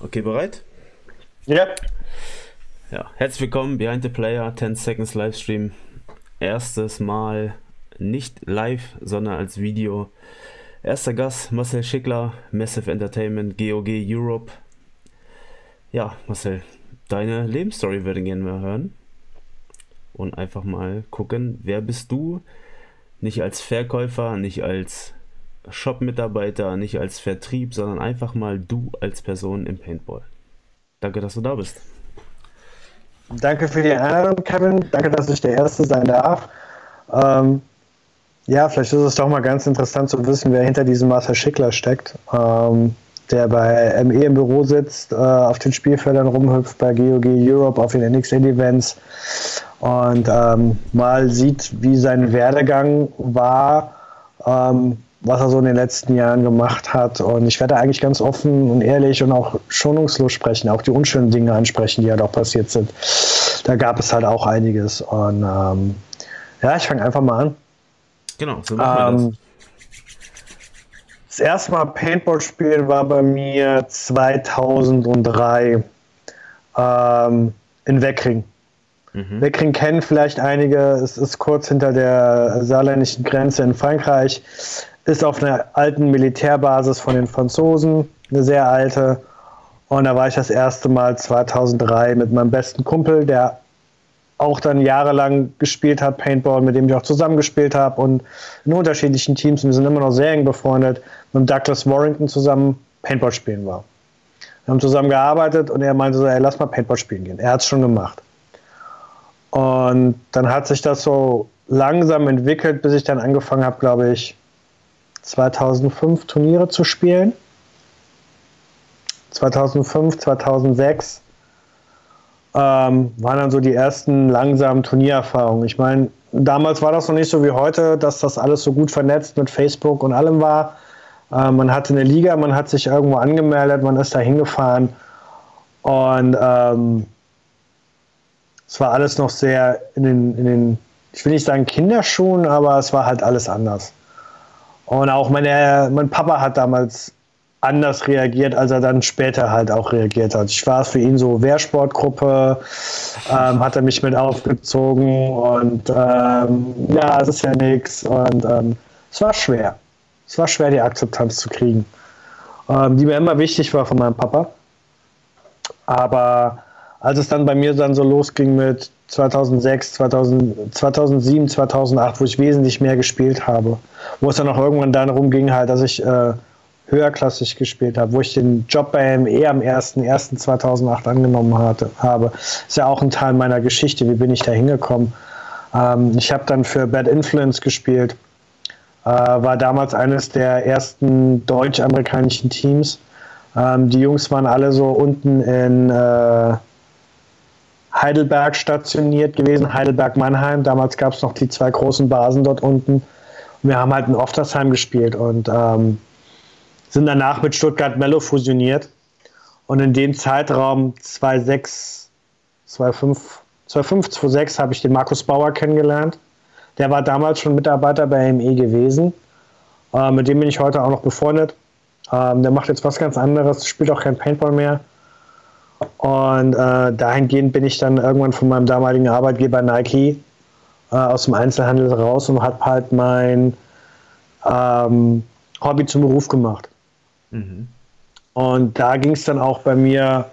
Okay, bereit? Ja. Ja, herzlich willkommen, Behind the Player, 10 Seconds Livestream. Erstes Mal nicht live, sondern als Video. Erster Gast, Marcel Schickler, Massive Entertainment, GOG Europe. Ja, Marcel, deine Lebensstory würden gerne mal hören. Und einfach mal gucken, wer bist du? Nicht als Verkäufer, nicht als Shop-Mitarbeiter, nicht als Vertrieb, sondern einfach mal du als Person im Paintball. Danke, dass du da bist. Danke für die Einladung, Kevin. Danke, dass ich der Erste sein darf. Ähm, ja, vielleicht ist es doch mal ganz interessant zu wissen, wer hinter diesem Marcel Schickler steckt, ähm, der bei ME im Büro sitzt, äh, auf den Spielfeldern rumhüpft, bei GOG Europe, auf den NXL-Events und ähm, mal sieht, wie sein Werdegang war, ähm, was er so in den letzten Jahren gemacht hat. Und ich werde eigentlich ganz offen und ehrlich und auch schonungslos sprechen, auch die unschönen Dinge ansprechen, die halt auch passiert sind. Da gab es halt auch einiges. Und ähm, ja, ich fange einfach mal an. Genau, so machen wir Ähm, das erste Mal Paintball spielen war bei mir 2003 ähm, in Weckring. das. Mhm. Weckring kennen vielleicht einige. Es ist kurz hinter der saarländischen Grenze in Frankreich. Ist auf einer alten Militärbasis von den Franzosen, eine sehr alte. Und da war ich das erste Mal 2003 mit meinem besten Kumpel, der auch dann jahrelang gespielt hat, Paintball, mit dem ich auch zusammengespielt habe und in unterschiedlichen Teams. Und wir sind immer noch sehr eng befreundet, mit Douglas Warrington zusammen Paintball spielen war. Wir haben zusammen gearbeitet und er meinte so, ey, lass mal Paintball spielen gehen. Er hat es schon gemacht. Und dann hat sich das so langsam entwickelt, bis ich dann angefangen habe, glaube ich, 2005 Turniere zu spielen. 2005, 2006 ähm, waren dann so die ersten langsamen Turniererfahrungen. Ich meine, damals war das noch nicht so wie heute, dass das alles so gut vernetzt mit Facebook und allem war. Äh, man hatte eine Liga, man hat sich irgendwo angemeldet, man ist da hingefahren und ähm, es war alles noch sehr in den, in den, ich will nicht sagen Kinderschuhen, aber es war halt alles anders. Und auch meine, mein Papa hat damals anders reagiert, als er dann später halt auch reagiert hat. Ich war für ihn so Wehrsportgruppe, ähm, hat er mich mit aufgezogen und ähm, ja, es ist ja nichts. Und ähm, es war schwer. Es war schwer, die Akzeptanz zu kriegen, ähm, die mir immer wichtig war von meinem Papa. Aber als es dann bei mir dann so losging mit 2006, 2000, 2007, 2008, wo ich wesentlich mehr gespielt habe, wo es dann auch irgendwann darum ging, halt, dass ich äh, höherklassig gespielt habe, wo ich den Job bei ME am 1.1.2008 angenommen hatte, habe. Ist ja auch ein Teil meiner Geschichte, wie bin ich da hingekommen. Ähm, ich habe dann für Bad Influence gespielt, äh, war damals eines der ersten deutsch-amerikanischen Teams. Ähm, die Jungs waren alle so unten in äh, Heidelberg stationiert gewesen, Heidelberg-Mannheim. Damals gab es noch die zwei großen Basen dort unten. Und wir haben halt in Oftersheim gespielt und ähm, sind danach mit Stuttgart Mello fusioniert. Und in dem Zeitraum 2006, 2005, 2005 2006 habe ich den Markus Bauer kennengelernt. Der war damals schon Mitarbeiter bei ME gewesen. Äh, mit dem bin ich heute auch noch befreundet. Ähm, der macht jetzt was ganz anderes, spielt auch kein Paintball mehr. Und äh, dahingehend bin ich dann irgendwann von meinem damaligen Arbeitgeber Nike äh, aus dem Einzelhandel raus und habe halt mein ähm, Hobby zum Beruf gemacht. Mhm. Und da ging es dann auch bei mir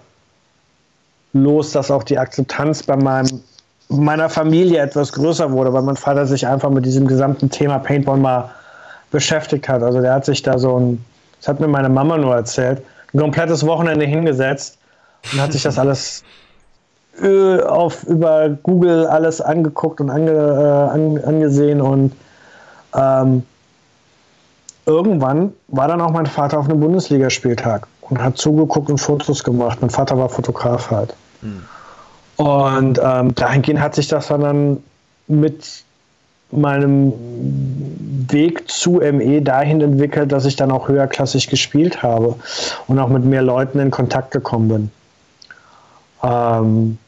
los, dass auch die Akzeptanz bei meinem, meiner Familie etwas größer wurde, weil mein Vater sich einfach mit diesem gesamten Thema Paintball mal beschäftigt hat. Also der hat sich da so ein, das hat mir meine Mama nur erzählt, ein komplettes Wochenende hingesetzt und hat sich das alles äh, auf, über Google alles angeguckt und ange, äh, an, angesehen und ähm, irgendwann war dann auch mein Vater auf einem Bundesligaspieltag und hat zugeguckt und Fotos gemacht. Mein Vater war Fotograf halt. Mhm. Und ähm, dahingehend hat sich das dann mit meinem Weg zu ME dahin entwickelt, dass ich dann auch höherklassig gespielt habe und auch mit mehr Leuten in Kontakt gekommen bin. Ähm,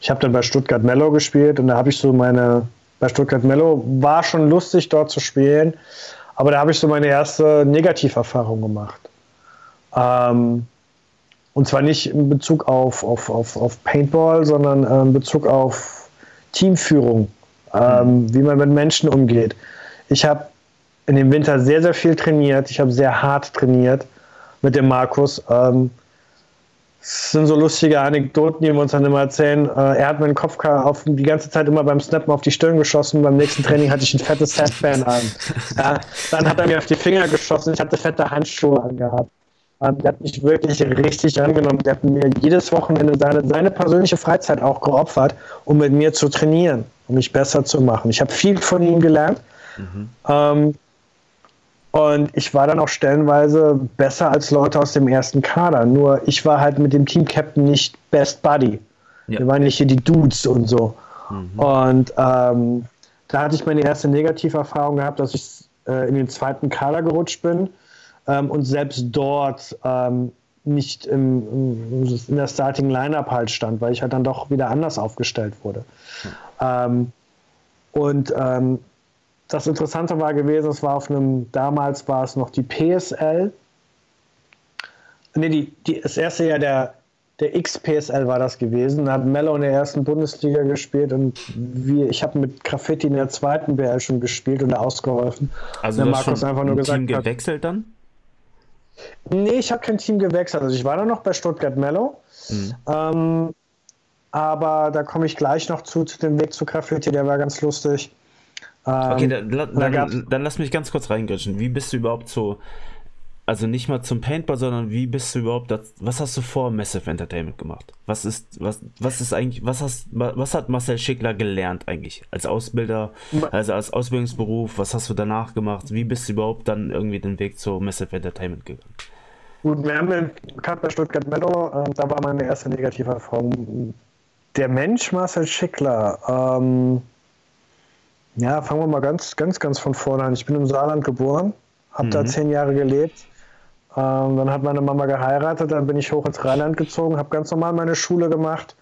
ich habe dann bei Stuttgart Mellow gespielt und da habe ich so meine, bei Stuttgart Mellow war schon lustig dort zu spielen, aber da habe ich so meine erste Negativerfahrung gemacht. Ähm, Und zwar nicht in Bezug auf, auf, auf, auf Paintball, sondern äh, in Bezug auf Teamführung, ähm, mhm. wie man mit Menschen umgeht. Ich habe in dem Winter sehr, sehr viel trainiert. Ich habe sehr hart trainiert mit dem Markus. Ähm, es sind so lustige Anekdoten, die wir uns dann immer erzählen. Äh, er hat meinen Kopf auf, die ganze Zeit immer beim Snappen auf die Stirn geschossen. Beim nächsten Training hatte ich ein fettes Headband an. Ja, dann hat er mir auf die Finger geschossen. Ich hatte fette Handschuhe angehabt. Ähm, der hat mich wirklich richtig angenommen. Der hat mir jedes Wochenende seine, seine persönliche Freizeit auch geopfert, um mit mir zu trainieren, um mich besser zu machen. Ich habe viel von ihm gelernt. Mhm. Ähm, und ich war dann auch stellenweise besser als Leute aus dem ersten Kader. Nur ich war halt mit dem Team-Captain nicht Best Buddy. Ja. Wir waren nicht hier die Dudes und so. Mhm. Und ähm, da hatte ich meine erste Negativerfahrung gehabt, dass ich äh, in den zweiten Kader gerutscht bin ähm, und selbst dort ähm, nicht im, im, in der Starting Lineup halt stand, weil ich halt dann doch wieder anders aufgestellt wurde. Mhm. und ähm, das Interessante war gewesen, es war auf einem, damals war es noch die PSL. Nee, die, die, das erste Jahr der, der XPSL war das gewesen. Da hat Mello in der ersten Bundesliga gespielt und wir, ich habe mit Graffiti in der zweiten BL schon gespielt und ausgeholfen. Also der Markus einfach nur gesagt Team gewechselt dann? Nee, ich habe kein Team gewechselt. Also ich war dann noch bei Stuttgart Mello. Mhm. Ähm, aber da komme ich gleich noch zu, zu dem Weg zu Graffiti, der war ganz lustig. Okay, ähm, dann, dann, dann, dann, lass mich ganz kurz reingritschen. Wie bist du überhaupt so, also nicht mal zum Paintball, sondern wie bist du überhaupt, das, was hast du vor Massive Entertainment gemacht? Was ist, was, was ist eigentlich, was hast, was hat Marcel Schickler gelernt eigentlich als Ausbilder, also als Ausbildungsberuf? Was hast du danach gemacht? Wie bist du überhaupt dann irgendwie den Weg zu Massive Entertainment gegangen? Gut, wir haben gerade bei Stuttgart Mellow, äh, da war meine erste negative Erfahrung. Der Mensch Marcel Schickler, ähm, ja, fangen wir mal ganz, ganz, ganz von vorne an. Ich bin im Saarland geboren, habe mhm. da zehn Jahre gelebt. Ähm, dann hat meine Mama geheiratet, dann bin ich hoch ins Rheinland gezogen, habe ganz normal meine Schule gemacht,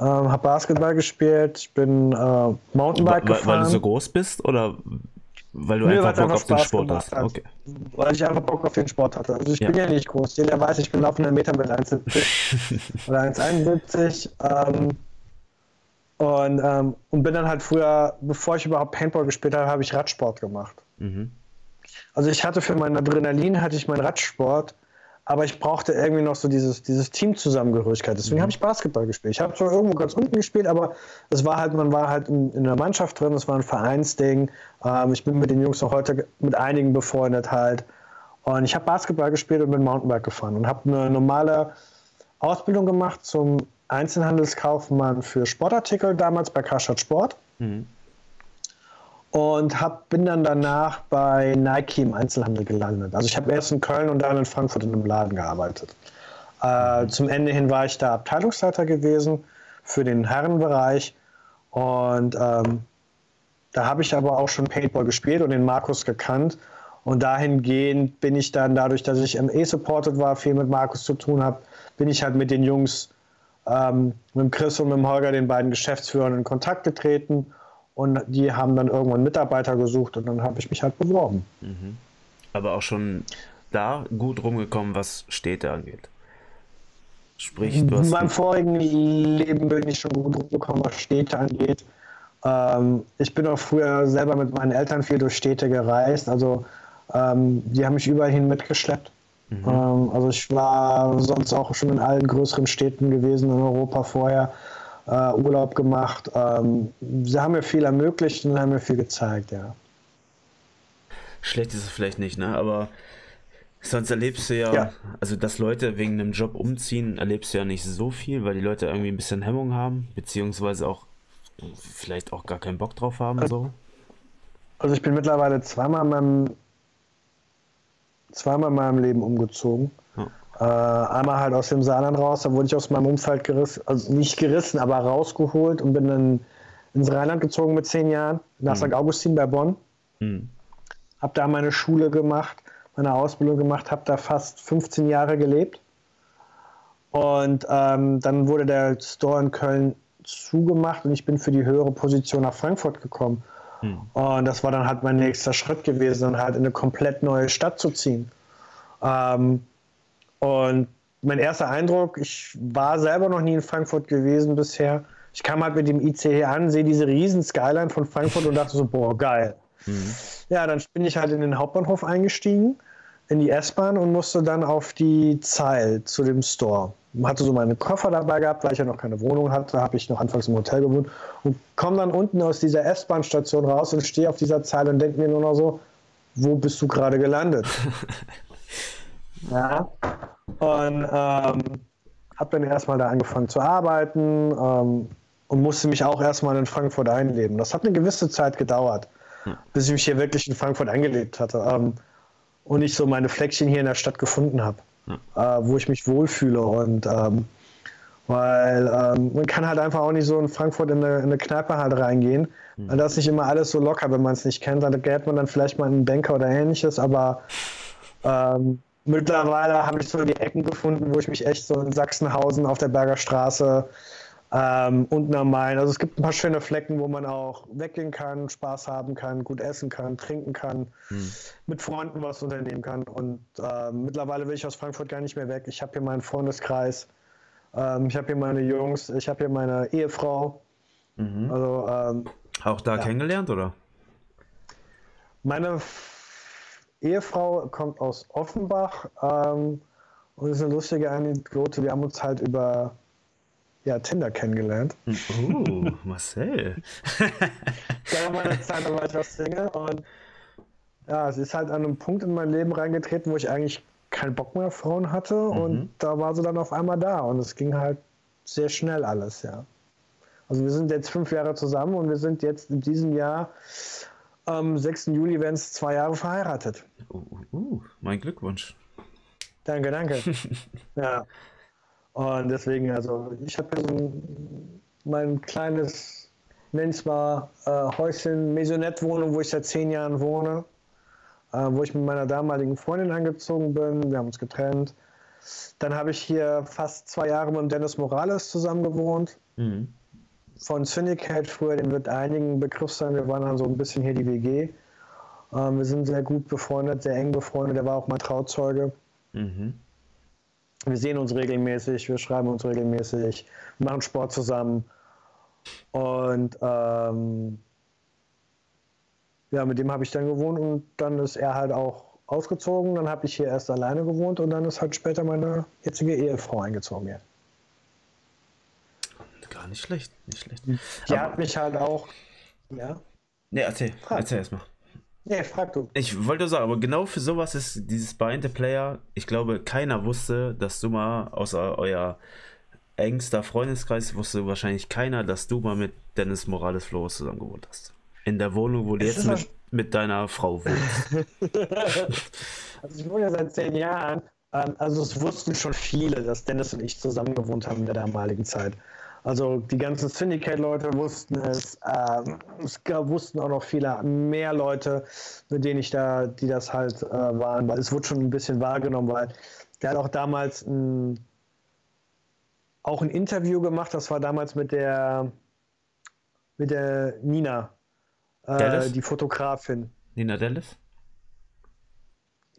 ähm, habe Basketball gespielt, ich bin äh, Mountainbike weil, gefahren. Weil du so groß bist oder weil du nee, einfach Bock auf den Sport hast? Hat. Okay. Weil ich einfach Bock auf den Sport hatte. Also ich ja. bin ja nicht groß. Jeder weiß, ich bin laufender Meter mit 1,70 oder 1,71. Ähm, und, ähm, und bin dann halt früher, bevor ich überhaupt Paintball gespielt habe, habe ich Radsport gemacht. Mhm. Also ich hatte für mein Adrenalin hatte ich meinen Radsport, aber ich brauchte irgendwie noch so dieses, dieses Teamzusammengehörigkeit. Deswegen mhm. habe ich Basketball gespielt. Ich habe zwar irgendwo ganz unten gespielt, aber es war halt, man war halt in, in der Mannschaft drin, es war ein Vereinsding. Ähm, ich bin mit den Jungs auch heute mit einigen befreundet halt. Und ich habe Basketball gespielt und bin Mountainbike gefahren und habe eine normale Ausbildung gemacht zum Einzelhandelskaufmann für Sportartikel damals bei Karstadt Sport. Mhm. Und hab, bin dann danach bei Nike im Einzelhandel gelandet. Also ich habe erst in Köln und dann in Frankfurt in einem Laden gearbeitet. Äh, mhm. Zum Ende hin war ich da Abteilungsleiter gewesen für den Herrenbereich. Und ähm, da habe ich aber auch schon Paintball gespielt und den Markus gekannt. Und dahingehend bin ich dann, dadurch, dass ich ME supported war, viel mit Markus zu tun habe, bin ich halt mit den Jungs ähm, mit Chris und mit Holger, den beiden Geschäftsführern, in Kontakt getreten und die haben dann irgendwann Mitarbeiter gesucht und dann habe ich mich halt beworben. Mhm. Aber auch schon da gut rumgekommen, was Städte angeht. Sprich, du In meinem vorigen Leben bin ich schon gut rumgekommen, was Städte angeht. Ähm, ich bin auch früher selber mit meinen Eltern viel durch Städte gereist. Also ähm, die haben mich überall hin mitgeschleppt. Mhm. Ähm, also ich war sonst auch schon in allen größeren Städten gewesen in Europa vorher, äh, Urlaub gemacht. Ähm, sie haben mir viel ermöglicht und haben mir viel gezeigt, ja. Schlecht ist es vielleicht nicht, ne? Aber sonst erlebst du ja, ja, also dass Leute wegen einem Job umziehen, erlebst du ja nicht so viel, weil die Leute irgendwie ein bisschen Hemmung haben, beziehungsweise auch vielleicht auch gar keinen Bock drauf haben. Also, so. also ich bin mittlerweile zweimal in meinem zweimal in meinem Leben umgezogen. Ja. Äh, einmal halt aus dem Saarland raus, da wurde ich aus meinem Umfeld gerissen, also nicht gerissen, aber rausgeholt und bin dann ins Rheinland gezogen mit zehn Jahren, nach mhm. St. Augustin bei Bonn. Mhm. Hab da meine Schule gemacht, meine Ausbildung gemacht, habe da fast 15 Jahre gelebt. Und ähm, dann wurde der Store in Köln zugemacht und ich bin für die höhere Position nach Frankfurt gekommen. Hm. Und das war dann halt mein nächster Schritt gewesen, dann halt in eine komplett neue Stadt zu ziehen. Ähm, und mein erster Eindruck, ich war selber noch nie in Frankfurt gewesen bisher. Ich kam halt mit dem ICE an, sehe diese riesen Skyline von Frankfurt und dachte so, boah, geil. Mhm. Ja, dann bin ich halt in den Hauptbahnhof eingestiegen, in die S-Bahn und musste dann auf die Zeil zu dem Store. Hatte so meine Koffer dabei gehabt, weil ich ja noch keine Wohnung hatte, habe ich noch anfangs im Hotel gewohnt und komme dann unten aus dieser S-Bahn-Station raus und stehe auf dieser Zeile und denke mir nur noch so, wo bist du gerade gelandet? ja. Und ähm, habe dann erstmal da angefangen zu arbeiten ähm, und musste mich auch erstmal in Frankfurt einleben. Das hat eine gewisse Zeit gedauert, hm. bis ich mich hier wirklich in Frankfurt eingelebt hatte ähm, und ich so meine Fleckchen hier in der Stadt gefunden habe, hm. äh, wo ich mich wohlfühle. Und ähm, weil ähm, man kann halt einfach auch nicht so in Frankfurt in eine, in eine Kneipe halt reingehen. Mhm. Da ist nicht immer alles so locker, wenn man es nicht kennt. Da gerät man dann vielleicht mal einen Banker oder ähnliches, aber ähm, mittlerweile habe ich so die Ecken gefunden, wo ich mich echt so in Sachsenhausen auf der Berger Straße ähm, unten am Main. Also es gibt ein paar schöne Flecken, wo man auch weggehen kann, Spaß haben kann, gut essen kann, trinken kann, hm. mit Freunden was unternehmen kann. Und äh, mittlerweile will ich aus Frankfurt gar nicht mehr weg. Ich habe hier meinen Freundeskreis. Ähm, ich habe hier meine Jungs, ich habe hier meine Ehefrau. Mhm. Also, ähm, Auch da ja. kennengelernt, oder? Meine Ehefrau kommt aus Offenbach ähm, und ist eine lustige Anekdote. Wir haben uns halt über ja, Tinder kennengelernt. Oh, Marcel. da war eine Zeit, da war ich was Single und ja, es ist halt an einem Punkt in mein Leben reingetreten, wo ich eigentlich keinen Bock mehr auf Frauen hatte mhm. und da war sie dann auf einmal da und es ging halt sehr schnell alles, ja. Also wir sind jetzt fünf Jahre zusammen und wir sind jetzt in diesem Jahr am 6. Juli werden es zwei Jahre verheiratet. Uh, uh, uh, mein Glückwunsch. Danke, danke. ja. Und deswegen, also ich habe so ein, mein kleines, nenn es mal, äh, Häuschen, Maisonette-Wohnung, wo ich seit zehn Jahren wohne äh, wo ich mit meiner damaligen Freundin angezogen bin. Wir haben uns getrennt. Dann habe ich hier fast zwei Jahre mit Dennis Morales zusammen gewohnt. Mhm. Von Syndicate früher, den wird einigen Begriff sein. Wir waren dann so ein bisschen hier die WG. Ähm, wir sind sehr gut befreundet, sehr eng befreundet. Der war auch mein Trauzeuge. Mhm. Wir sehen uns regelmäßig, wir schreiben uns regelmäßig, machen Sport zusammen. Und ähm, ja, mit dem habe ich dann gewohnt und dann ist er halt auch ausgezogen. Dann habe ich hier erst alleine gewohnt und dann ist halt später meine jetzige Ehefrau eingezogen. Ja. Gar nicht schlecht, nicht schlecht. Die Aber, hat mich halt auch. Ja. Ne, erzähl, frag. erzähl erstmal. Nee, frag du. Ich wollte sagen, aber genau für sowas ist dieses the Player. Ich glaube, keiner wusste, dass du mal, außer euer engster Freundeskreis, wusste wahrscheinlich keiner, dass du mal mit Dennis Morales Flores zusammen gewohnt hast. In der Wohnung, wo du jetzt mit, mit, deiner Frau wohnst. also ich wohne ja seit zehn Jahren. Ähm, also es wussten schon viele, dass Dennis und ich zusammen gewohnt haben in der damaligen Zeit. Also die ganzen Syndicate-Leute wussten es. Ähm, es gab, wussten auch noch viele mehr Leute, mit denen ich da, die das halt äh, waren, weil es wurde schon ein bisschen wahrgenommen, weil der hat auch damals ein, auch ein Interview gemacht. Das war damals mit der mit der Nina äh, die Fotografin. Nina Dellis?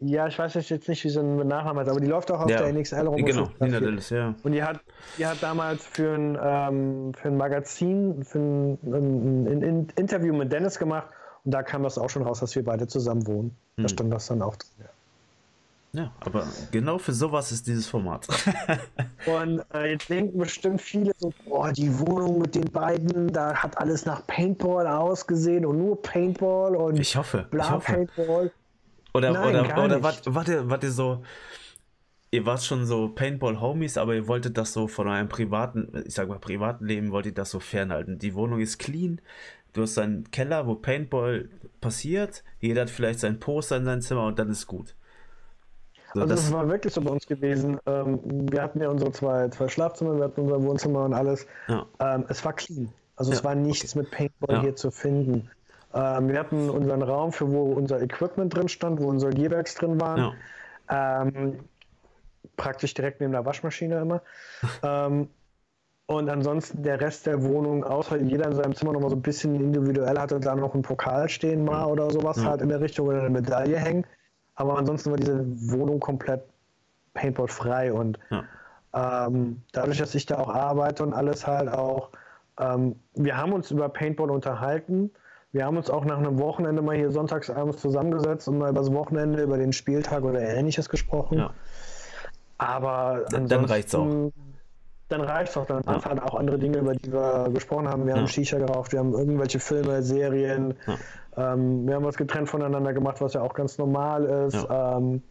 Ja, ich weiß jetzt nicht, wie sie einen Nachnamen hat, aber die läuft auch auf ja. der NXL rum. Genau, Nina Dellis, ja. Und die hat, die hat damals für ein, ähm, für ein Magazin, für ein, ein, ein, ein, Interview mit Dennis gemacht und da kam das auch schon raus, dass wir beide zusammen wohnen. Hm. Da stand das dann auch drin. Ja. Ja, aber genau für sowas ist dieses Format. und äh, jetzt denken bestimmt viele so, boah, die Wohnung mit den beiden, da hat alles nach Paintball ausgesehen und nur Paintball und ich hoffe, bla ich hoffe. Paintball. Oder, Nein, oder, oder wart, wart, ihr, wart ihr so, ihr wart schon so Paintball-Homies, aber ihr wolltet das so von eurem privaten, ich sag mal privaten Leben, wolltet das so fernhalten. Die Wohnung ist clean, du hast einen Keller, wo Paintball passiert, jeder hat vielleicht sein Poster in seinem Zimmer und dann ist gut. So, also das war wirklich so bei uns gewesen. Ähm, wir hatten ja unsere zwei, zwei Schlafzimmer, wir hatten unser Wohnzimmer und alles. Ja. Ähm, es war clean. Also ja, es war nichts okay. mit Paintball ja. hier zu finden. Ähm, wir hatten unseren Raum, für wo unser Equipment drin stand, wo unsere Gearbags drin waren. Ähm, praktisch direkt neben der Waschmaschine immer. Ähm, und ansonsten der Rest der Wohnung, außer jeder in seinem Zimmer noch mal so ein bisschen individuell hatte, da noch einen Pokal stehen mal oder sowas halt in der Richtung oder eine Medaille hängen. Aber ansonsten war diese Wohnung komplett Paintball frei und ja. ähm, dadurch, dass ich da auch arbeite und alles halt auch, ähm, wir haben uns über Paintball unterhalten. Wir haben uns auch nach einem Wochenende mal hier sonntagsabends zusammengesetzt und mal über das Wochenende, über den Spieltag oder ähnliches gesprochen. Ja. Aber dann reicht's auch. Dann reicht's auch. Dann ja. halt auch andere Dinge, über die wir gesprochen haben. Wir ja. haben Shisha geraucht, wir haben irgendwelche Filme, Serien. Ja. Ähm, wir haben was getrennt voneinander gemacht, was ja auch ganz normal ist. Ähm,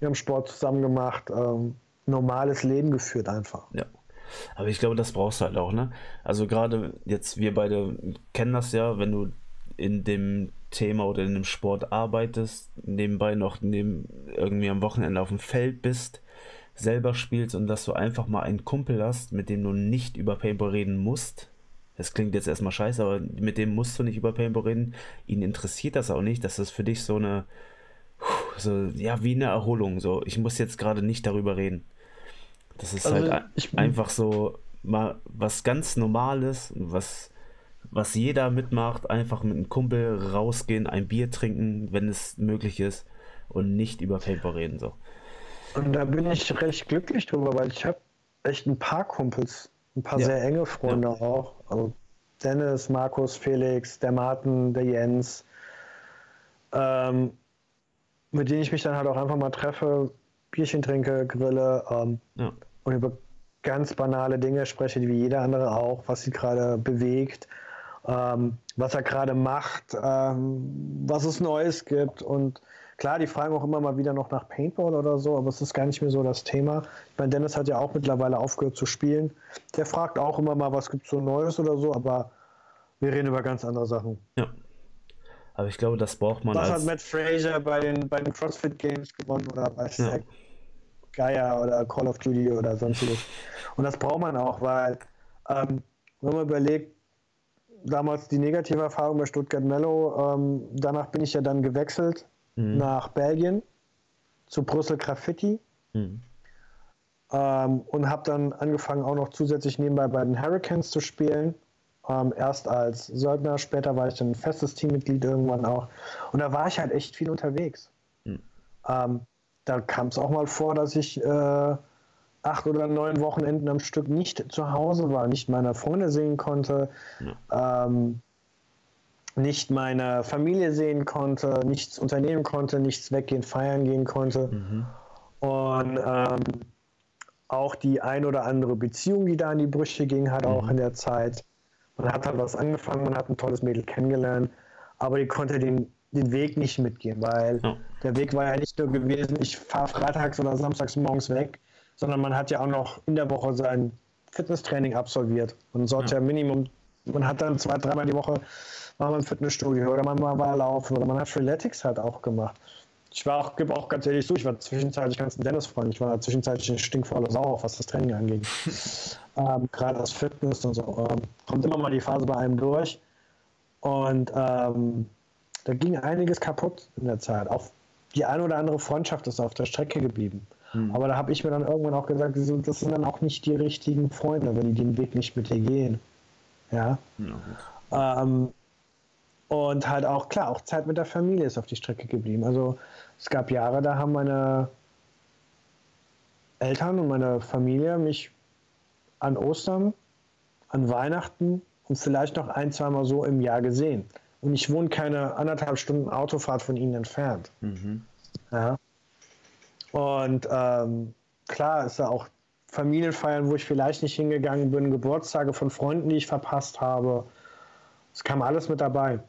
wir haben Sport zusammen gemacht. Ähm, normales Leben geführt einfach. Ja. Aber ich glaube, das brauchst du halt auch, ne? Also gerade jetzt, wir beide kennen das ja, wenn du in dem Thema oder in dem Sport arbeitest, nebenbei noch neben, irgendwie am Wochenende auf dem Feld bist, selber spielst und dass du einfach mal einen Kumpel hast, mit dem du nicht über Paintball reden musst. Das klingt jetzt erstmal scheiße, aber mit dem musst du nicht über Paintball reden. Ihn interessiert das auch nicht. Das ist für dich so eine, so, ja, wie eine Erholung. So, ich muss jetzt gerade nicht darüber reden. Das ist also halt einfach so mal was ganz Normales, was, was jeder mitmacht. Einfach mit einem Kumpel rausgehen, ein Bier trinken, wenn es möglich ist und nicht über Paintball reden. So. Und da bin ich recht glücklich drüber, weil ich habe echt ein paar Kumpels, ein paar ja. sehr enge Freunde ja. auch. Also Dennis, Markus, Felix, der Martin, der Jens, ähm, mit denen ich mich dann halt auch einfach mal treffe, Bierchen trinke, grille ähm, ja. und über ganz banale Dinge spreche, wie jeder andere auch, was sie gerade bewegt, ähm, was er gerade macht, ähm, was es Neues gibt und Klar, die fragen auch immer mal wieder noch nach Paintball oder so, aber es ist gar nicht mehr so das Thema. Ich meine, Dennis hat ja auch mittlerweile aufgehört zu spielen. Der fragt auch immer mal, was gibt es so Neues oder so, aber wir reden über ganz andere Sachen. Ja. Aber ich glaube, das braucht man. Was hat Matt Fraser bei den, bei den CrossFit Games gewonnen oder weiß ja. Gaia oder Call of Duty oder sonstiges. Und das braucht man auch, weil, ähm, wenn man überlegt, damals die negative Erfahrung bei Stuttgart Mellow, ähm, danach bin ich ja dann gewechselt mhm. nach Belgien zu Brüssel Graffiti mhm. ähm, und habe dann angefangen auch noch zusätzlich nebenbei bei den Hurricanes zu spielen. Ähm, erst als Söldner, später war ich dann ein festes Teammitglied irgendwann auch. Und da war ich halt echt viel unterwegs. Mhm. Ähm, da kam es auch mal vor, dass ich äh, acht oder neun Wochenenden am Stück nicht zu Hause war, nicht meine Freunde sehen konnte. Ja. Ähm, nicht meine Familie sehen konnte, nichts unternehmen konnte, nichts weggehen, feiern gehen konnte. Mhm. Und ähm, auch die ein oder andere Beziehung, die da in die Brüche ging, hat mhm. auch in der Zeit. Man hat halt was angefangen, man hat ein tolles Mädel kennengelernt, aber die konnte den, den Weg nicht mitgehen, weil ja. der Weg war ja nicht nur gewesen, ich fahre freitags oder samstags morgens weg, sondern man hat ja auch noch in der Woche sein Fitnesstraining absolviert. Man sollte ja, ja Minimum, man hat dann zwei, dreimal die Woche war man im Fitnessstudio oder man war laufen oder man hat Freeletics halt auch gemacht. Ich war auch, gebe auch ganz ehrlich zu, ich war zwischenzeitlich ganz ein Dennis-Freund. Ich war zwischenzeitlich eine stinkvolle Sau, was das Training angeht. ähm, Gerade das Fitness und so. Ähm, kommt immer mal die Phase bei einem durch. Und ähm, da ging einiges kaputt in der Zeit. Auch die eine oder andere Freundschaft ist auf der Strecke geblieben. Mhm. Aber da habe ich mir dann irgendwann auch gesagt, das sind dann auch nicht die richtigen Freunde, wenn die den Weg nicht mit dir gehen. Ja. ja ähm, und halt auch, klar, auch Zeit mit der Familie ist auf die Strecke geblieben. Also es gab Jahre, da haben meine Eltern und meine Familie mich an Ostern, an Weihnachten und vielleicht noch ein, zweimal so im Jahr gesehen. Und ich wohne keine anderthalb Stunden Autofahrt von ihnen entfernt. Mhm. Ja. Und ähm, klar ist da auch Familienfeiern, wo ich vielleicht nicht hingegangen bin, Geburtstage von Freunden, die ich verpasst habe. Es kam alles mit dabei.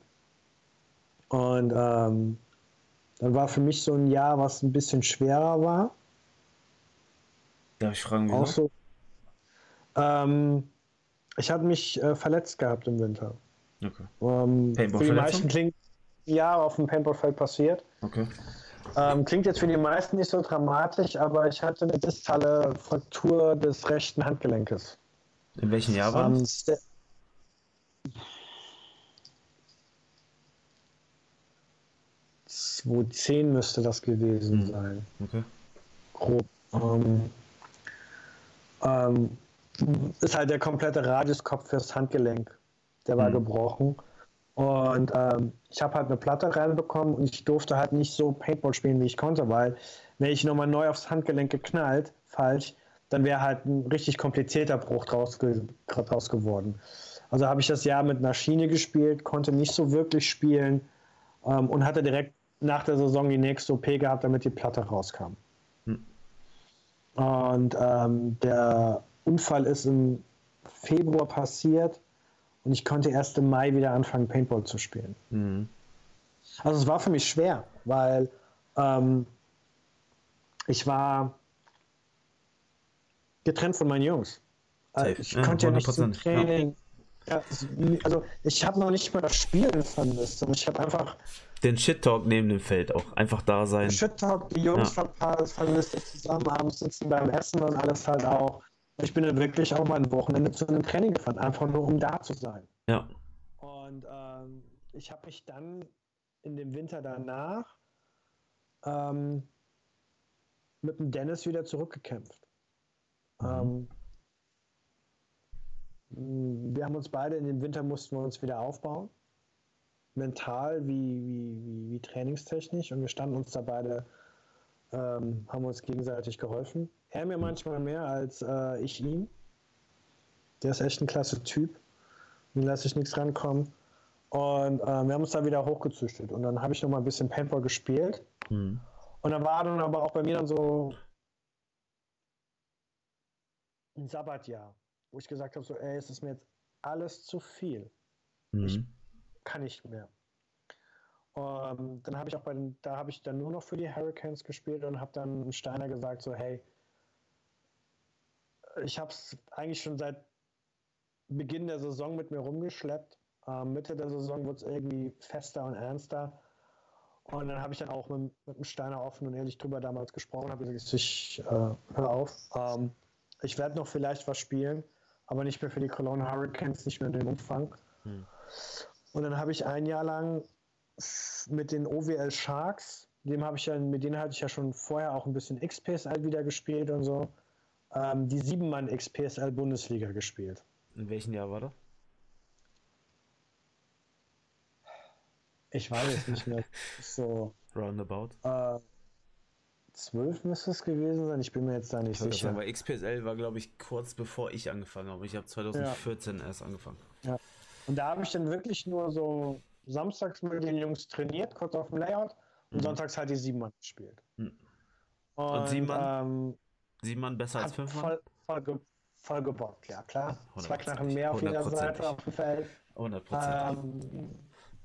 Und ähm, dann war für mich so ein Jahr, was ein bisschen schwerer war. Darf ich fragen, wieso? Auch so, ähm, ich hatte mich äh, verletzt gehabt im Winter. Okay. Ähm, für die meisten klingt ja auf dem Paintballfeld passiert. Okay. Ähm, klingt jetzt für die meisten nicht so dramatisch, aber ich hatte eine distale Fraktur des rechten Handgelenkes. In welchem Jahr war das? 2010 müsste das gewesen mhm. sein. Okay. Grob. Ähm, ähm, ist halt der komplette Radiuskopf fürs Handgelenk. Der war mhm. gebrochen. Und ähm, ich habe halt eine Platte reinbekommen und ich durfte halt nicht so Paintball spielen, wie ich konnte, weil wenn ich nochmal neu aufs Handgelenk geknallt, falsch, dann wäre halt ein richtig komplizierter Bruch draus, ge draus geworden. Also habe ich das Jahr mit einer Schiene gespielt, konnte nicht so wirklich spielen ähm, und hatte direkt nach der Saison die nächste OP gehabt, damit die Platte rauskam. Hm. Und ähm, der Unfall ist im Februar passiert und ich konnte erst im Mai wieder anfangen, Paintball zu spielen. Mhm. Also es war für mich schwer, weil ähm, ich war getrennt von meinen Jungs. Also ich ja, konnte ja nicht zum Training. Ja. also ich habe noch nicht mal das Spielen vermisst. Ich habe einfach den Shit-Talk neben dem Feld auch. Einfach da sein. Shit-Talk, die Jungs ja. vermisst, zusammen abends sitzen beim Essen und alles halt auch. Ich bin dann wirklich auch mal ein Wochenende zu einem Training gefahren, einfach nur um da zu sein. Ja. Und ähm, ich habe mich dann in dem Winter danach ähm, mit dem Dennis wieder zurückgekämpft. Mhm. Ähm, wir haben uns beide in dem Winter mussten wir uns wieder aufbauen. Mental wie, wie, wie, wie trainingstechnisch und wir standen uns da beide, ähm, haben uns gegenseitig geholfen. Er mir manchmal mehr als äh, ich ihm. Der ist echt ein klasse Typ. Den lasse ich nichts rankommen. Und äh, wir haben uns da wieder hochgezüchtet. Und dann habe ich noch mal ein bisschen Paintball gespielt. Mhm. Und dann war dann aber auch bei mir dann so ein Sabbatjahr, wo ich gesagt habe, so, ey, es ist mir jetzt alles zu viel. Mhm. Ich kann nicht mehr. Und dann habe ich auch bei den, da habe ich dann nur noch für die Hurricanes gespielt und habe dann Steiner gesagt, so, hey, ich habe es eigentlich schon seit Beginn der Saison mit mir rumgeschleppt. Ähm, Mitte der Saison wird es irgendwie fester und ernster. Und dann habe ich dann auch mit, mit dem Steiner offen und ehrlich drüber damals gesprochen, habe gesagt, ich äh, hör auf. Ähm, ich werde noch vielleicht was spielen, aber nicht mehr für die Cologne Hurricanes, nicht mehr in den Umfang. Hm. Und dann habe ich ein Jahr lang mit den OWL Sharks, dem habe ich ja, mit denen hatte ich ja schon vorher auch ein bisschen XPSL wieder gespielt und so, ähm, die Siebenmann XPSL Bundesliga gespielt. In welchem Jahr war das? Ich weiß es nicht mehr. So. Roundabout. Äh, 12 müsste es gewesen sein. Ich bin mir jetzt da nicht sicher. Sagen, aber XPSL war, glaube ich, kurz bevor ich angefangen habe. Ich habe 2014 ja. erst angefangen. Ja. Und da habe ich dann wirklich nur so samstags mit den Jungs trainiert, kurz auf dem Layout, und mhm. sonntags halt die sieben Mann gespielt. Mhm. Und, und sieben Mann? Ähm, sieben Mann besser als fünf Mann? Voll, voll, ge voll gebockt, ja klar. Zwei Knarren mehr auf jeder Seite auf dem Feld. 100 ähm,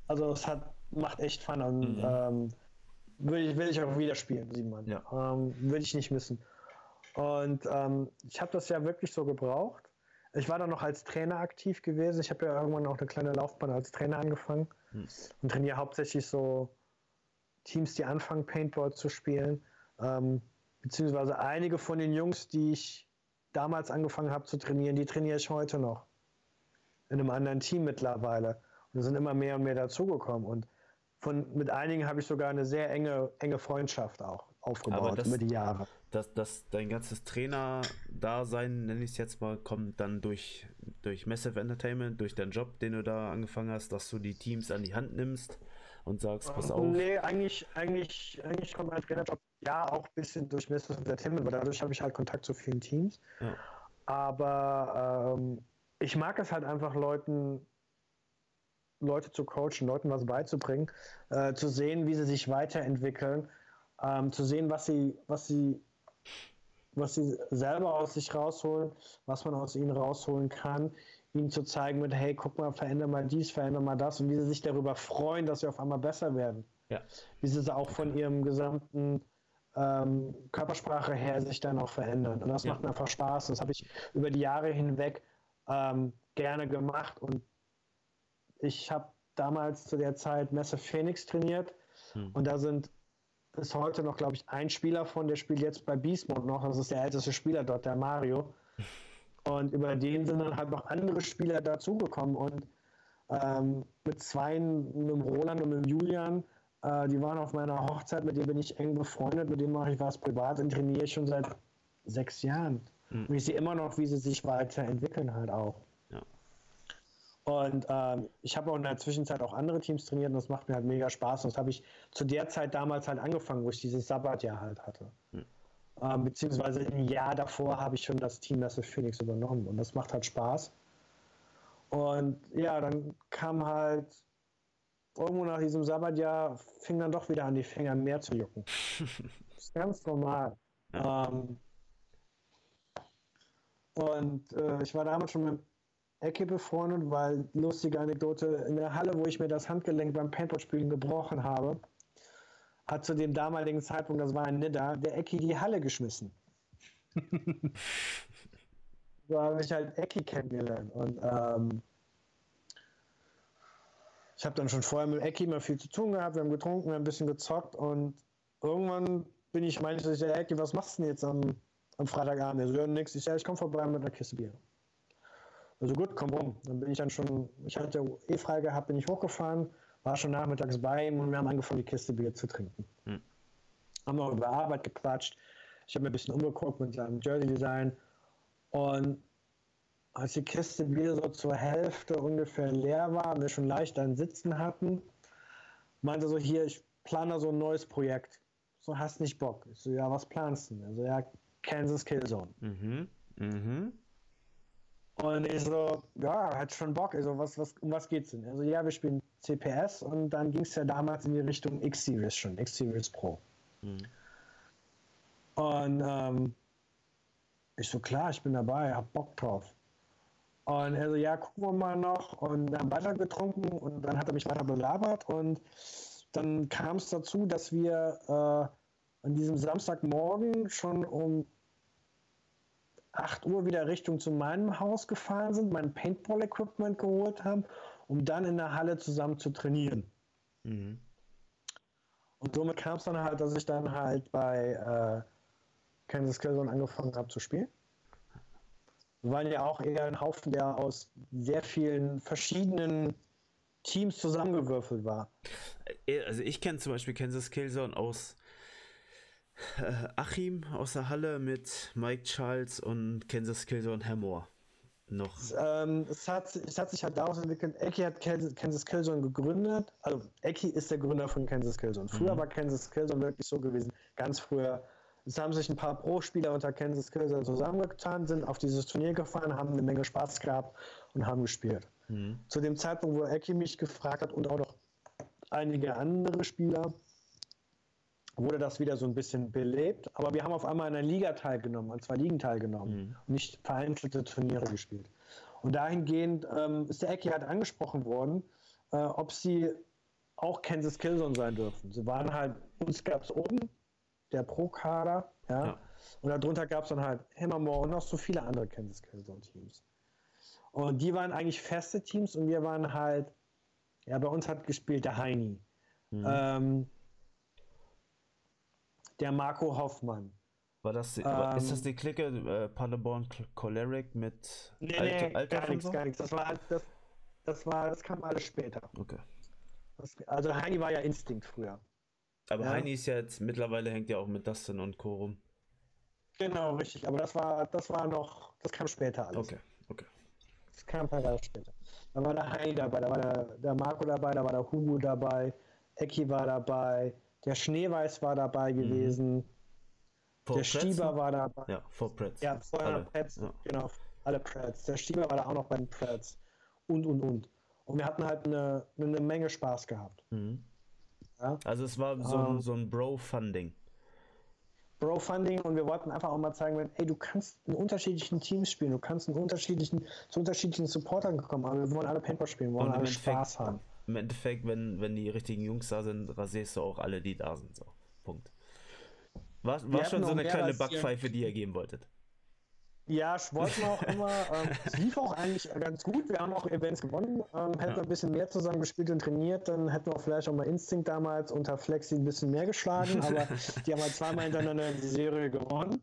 Also es hat, macht echt Fun und mhm. ähm, will, ich, will ich auch wieder spielen, sieben Mann. Ja. Ähm, will ich nicht missen. Und ähm, ich habe das ja wirklich so gebraucht. Ich war dann noch als Trainer aktiv gewesen. Ich habe ja irgendwann auch eine kleine Laufbahn als Trainer angefangen hm. und trainiere hauptsächlich so Teams, die anfangen, Paintball zu spielen. Ähm, beziehungsweise einige von den Jungs, die ich damals angefangen habe zu trainieren, die trainiere ich heute noch. In einem anderen Team mittlerweile. Und es sind immer mehr und mehr dazugekommen. Und von, mit einigen habe ich sogar eine sehr enge, enge Freundschaft auch aufgebaut das, über die Jahre. Das, das, dein ganzes Trainer-Dasein, nenne ich es jetzt mal, kommt dann durch, durch Massive Entertainment, durch deinen Job, den du da angefangen hast, dass du die Teams an die Hand nimmst und sagst, pass auf. Nee, eigentlich, eigentlich, eigentlich kommt mein Trainerjob ja auch ein bisschen durch Massive Entertainment, weil dadurch habe ich halt Kontakt zu vielen Teams. Ja. Aber ähm, ich mag es halt einfach Leuten Leute zu coachen, Leuten was beizubringen, äh, zu sehen, wie sie sich weiterentwickeln, ähm, zu sehen, was sie, was sie, was sie selber aus sich rausholen, was man aus ihnen rausholen kann, ihnen zu zeigen mit, hey, guck mal, verändere mal dies, verändere mal das und wie sie sich darüber freuen, dass sie auf einmal besser werden. Ja. Wie sie auch von ihrem gesamten ähm, Körpersprache her sich dann auch verändern. Und das ja. macht mir einfach Spaß. Das habe ich über die Jahre hinweg ähm, gerne gemacht und ich habe damals zu der Zeit Messe Phoenix trainiert hm. und da sind bis heute noch, glaube ich, ein Spieler von, der spielt jetzt bei Beast Mode noch, das ist der älteste Spieler dort, der Mario. Und über den sind dann halt noch andere Spieler dazugekommen und ähm, mit zwei, mit dem Roland und mit dem Julian, äh, die waren auf meiner Hochzeit, mit denen bin ich eng befreundet, mit denen mache ich was privat und trainiere schon seit sechs Jahren. Mhm. Und ich sehe immer noch, wie sie sich weiterentwickeln halt auch. Und ähm, ich habe auch in der Zwischenzeit auch andere Teams trainiert und das macht mir halt mega Spaß. Und das habe ich zu der Zeit damals halt angefangen, wo ich dieses Sabbatjahr halt hatte. Hm. Ähm, beziehungsweise im Jahr davor habe ich schon das Team Massive Phoenix übernommen und das macht halt Spaß. Und ja, dann kam halt irgendwo nach diesem Sabbatjahr, fing dann doch wieder an, die Finger mehr zu jucken. das ist ganz normal. Ja. Ähm, und äh, ich war damals schon mit Ecke befreundet, weil lustige Anekdote, in der Halle, wo ich mir das Handgelenk beim Paintball-Spielen gebrochen habe, hat zu dem damaligen Zeitpunkt, das war ein Nidda, der Ecki die Halle geschmissen. so habe ich halt Ecki kennengelernt. Und ähm, ich habe dann schon vorher mit Ecki immer viel zu tun gehabt. Wir haben getrunken, wir haben ein bisschen gezockt und irgendwann bin ich, meinte ich, ja, Ecki, was machst du denn jetzt am, am Freitagabend? Er so, ja, nix. Ich sage, ich komme vorbei mit einer Kiste Bier. Also gut, komm rum. Dann bin ich dann schon, ich hatte eh frei gehabt, bin ich hochgefahren, war schon nachmittags bei ihm und wir haben angefangen, die Kiste Bier zu trinken. Hm. Haben noch über Arbeit gequatscht. Ich habe mir ein bisschen umgeguckt mit seinem Jersey-Design. Und als die Kiste Bier so zur Hälfte ungefähr leer war, wir schon leicht ein Sitzen hatten, meinte so, hier, ich plane so ein neues Projekt. So, hast nicht Bock. Ich so, ja, was planst du? Also, ja, Kansas Killzone. Mhm. Mhm. Und ich so, ja, hat schon Bock. Also, was, was, um was geht's denn? Also, ja, wir spielen CPS und dann ging es ja damals in die Richtung X-Series schon, X-Series Pro. Mhm. Und ähm, ich so, klar, ich bin dabei, hab Bock drauf. Und er so, ja, gucken wir mal noch. Und dann weiter getrunken und dann hat er mich weiter belabert. Und dann kam es dazu, dass wir äh, an diesem Samstagmorgen schon um 8 Uhr wieder Richtung zu meinem Haus gefahren sind, mein Paintball-Equipment geholt haben, um dann in der Halle zusammen zu trainieren. Mhm. Und somit kam es dann halt, dass ich dann halt bei äh, Kansas Killzone angefangen habe zu spielen. Wir waren ja auch eher ein Haufen, der aus sehr vielen verschiedenen Teams zusammengewürfelt war. Äh, also ich kenne zum Beispiel Kansas Killzone aus äh, Achim aus der Halle mit Mike Charles und Kansas Killzone Hammer noch. Ähm, es, hat, es hat sich halt daraus entwickelt, Eki hat Kansas Killzone gegründet. Also Eki ist der Gründer von Kansas Killzone. Früher mhm. war Kansas Killzone wirklich so gewesen, ganz früher. Es haben sich ein paar Pro-Spieler unter Kansas Killzone zusammengetan, sind auf dieses Turnier gefahren, haben eine Menge Spaß gehabt und haben gespielt. Mhm. Zu dem Zeitpunkt, wo Eki mich gefragt hat und auch noch einige andere Spieler, wurde das wieder so ein bisschen belebt. Aber wir haben auf einmal in einer Liga teilgenommen, an zwei Ligen teilgenommen mhm. und nicht vereinzelte Turniere gespielt. Und dahingehend ähm, ist der Ecki halt angesprochen worden, äh, ob sie auch Kansas Killzone sein dürfen. Sie waren halt, uns gab es oben, der Pro-Kader, ja, ja, und darunter gab es dann halt Hammermore und noch so viele andere Kansas Killzone-Teams. Und die waren eigentlich feste Teams und wir waren halt, ja, bei uns hat gespielt der Heini. Mhm. Ähm, der Marco Hoffmann. War das, ähm, ist das die Clique äh, Paderborn Choleric mit nee, Alter, nee, Alter gar nichts, so? gar nichts. Das war, das, das war, das kam alles später. Okay. Das, also Heini war ja Instinkt früher. Aber ja. Heini ist ja jetzt, mittlerweile hängt ja auch mit Dustin und Co. rum. Genau, richtig. Aber das war, das war noch, das kam später alles. Okay, okay. Das kam ein paar Jahre später. Da war der Heini dabei, da war der, der Marco dabei, da war der Hugo dabei, Ecki war dabei, der Schneeweiß war dabei mhm. gewesen. Vor der Pretz, Stieber war dabei. Ja, vor Pretz. Ja, vorher alle. Pretz, ja. genau. Alle Pretz. Der Stieber war da auch noch bei den Pretz. Und, und, und. Und wir hatten halt eine, eine Menge Spaß gehabt. Mhm. Ja? Also es war so, um, so ein Bro-Funding. Bro-Funding und wir wollten einfach auch mal zeigen, ey, du kannst in unterschiedlichen Teams spielen, du kannst in unterschiedlichen, zu unterschiedlichen Supportern kommen, aber wir wollen alle Paintball spielen, wir wollen alle Spaß haben im Endeffekt, wenn, wenn die richtigen Jungs da sind, rasierst du auch alle, die da sind. So, Punkt. War, war schon so eine kleine Backpfeife, die ihr geben wolltet. Ja, wollten wir auch immer. Ähm, es lief auch eigentlich ganz gut. Wir haben auch Events gewonnen. Ähm, hätten wir ein bisschen mehr zusammen gespielt und trainiert, dann hätten wir auch vielleicht auch mal Instinct damals unter Flexi ein bisschen mehr geschlagen. Aber die haben halt zweimal hintereinander die Serie gewonnen.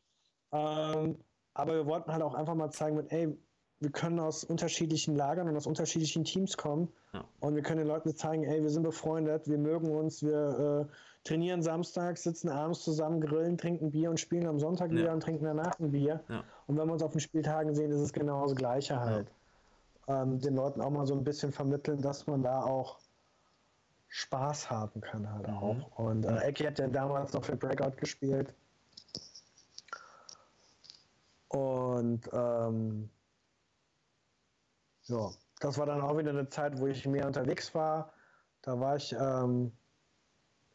Ähm, aber wir wollten halt auch einfach mal zeigen, mit, ey, wir können aus unterschiedlichen Lagern und aus unterschiedlichen Teams kommen. Ja. Und wir können den Leuten zeigen, ey, wir sind befreundet, wir mögen uns, wir äh, trainieren samstags, sitzen abends zusammen, grillen, trinken Bier und spielen am Sonntag ja. wieder und trinken danach ein Bier. Ja. Und wenn wir uns auf den Spieltagen sehen, ist es genau das Gleiche halt. ähm, den Leuten auch mal so ein bisschen vermitteln, dass man da auch Spaß haben kann halt mhm. auch. Und äh, Eki hat ja damals noch für Breakout gespielt. Und ähm, ja, das war dann auch wieder eine Zeit, wo ich mehr unterwegs war. Da war ich ähm,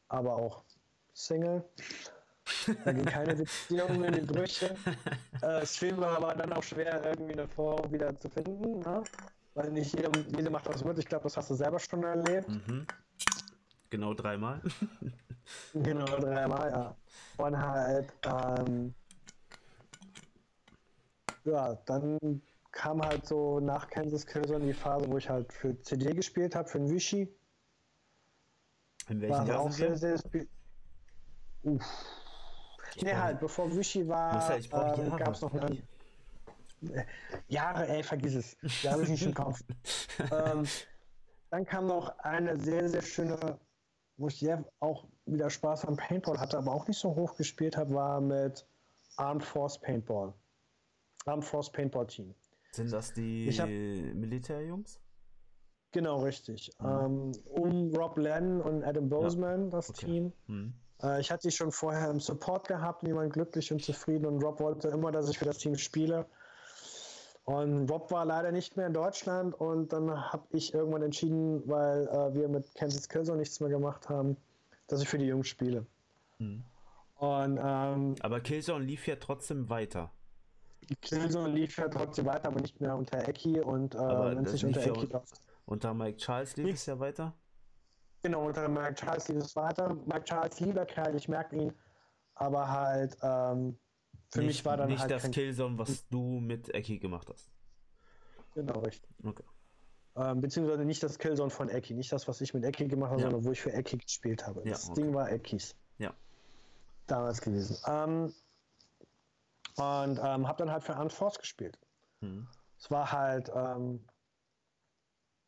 aber auch Single. Da ging keine Beziehung in die Brüche. Äh, Stream war aber dann auch schwer, irgendwie eine Frau wieder zu finden. Ne? Weil nicht jede, jede macht das mit. Ich glaube, das hast du selber schon erlebt. Mhm. Genau dreimal. genau dreimal, ja. Und halt, ähm, ja, dann kam halt so nach Kansas Killzone die Phase, wo ich halt für CD gespielt habe, für ein Vichy. In welchem Jahr auch sehr, sehr Uff. Nee, halt, bevor Vichy war, äh, gab es noch eine. Jahre, ey, vergiss es. Da habe ich nicht im Kopf. ähm, dann kam noch eine sehr, sehr schöne, wo ich sehr auch wieder Spaß am Paintball hatte, aber auch nicht so hoch gespielt habe, war mit Armed Force Paintball. Armed Force Paintball Team. Sind das die hab, Militärjungs? Genau, richtig. Mhm. Ähm, um Rob Lennon und Adam Bozeman, ja. das okay. Team. Mhm. Äh, ich hatte sie schon vorher im Support gehabt, niemand glücklich und zufrieden und Rob wollte immer, dass ich für das Team spiele. Und Rob war leider nicht mehr in Deutschland und dann habe ich irgendwann entschieden, weil äh, wir mit Kansas Killzone nichts mehr gemacht haben, dass ich für die Jungs spiele. Mhm. Und, ähm, Aber Killzone lief ja trotzdem weiter. Killzone lief ja trotzdem weiter, aber nicht mehr unter Eki und äh, wenn sich unter Eki ja unter Mike Charles lief es ja weiter. Genau, unter Mike Charles lief es weiter. Mike Charles, lieber Kerl, ich merke ihn, aber halt ähm, für nicht, mich war dann nicht halt das Killzone, was du mit Eki gemacht hast. Genau, richtig. Okay. Ähm, beziehungsweise nicht das Killzone von Eki, nicht das, was ich mit Eki gemacht habe, ja. sondern wo ich für Eki gespielt habe. Das okay. Ding war Ekis. Ja. Damals gewesen. Ähm, und ähm, habe dann halt für Armed Force gespielt. Hm. Es war halt, ähm,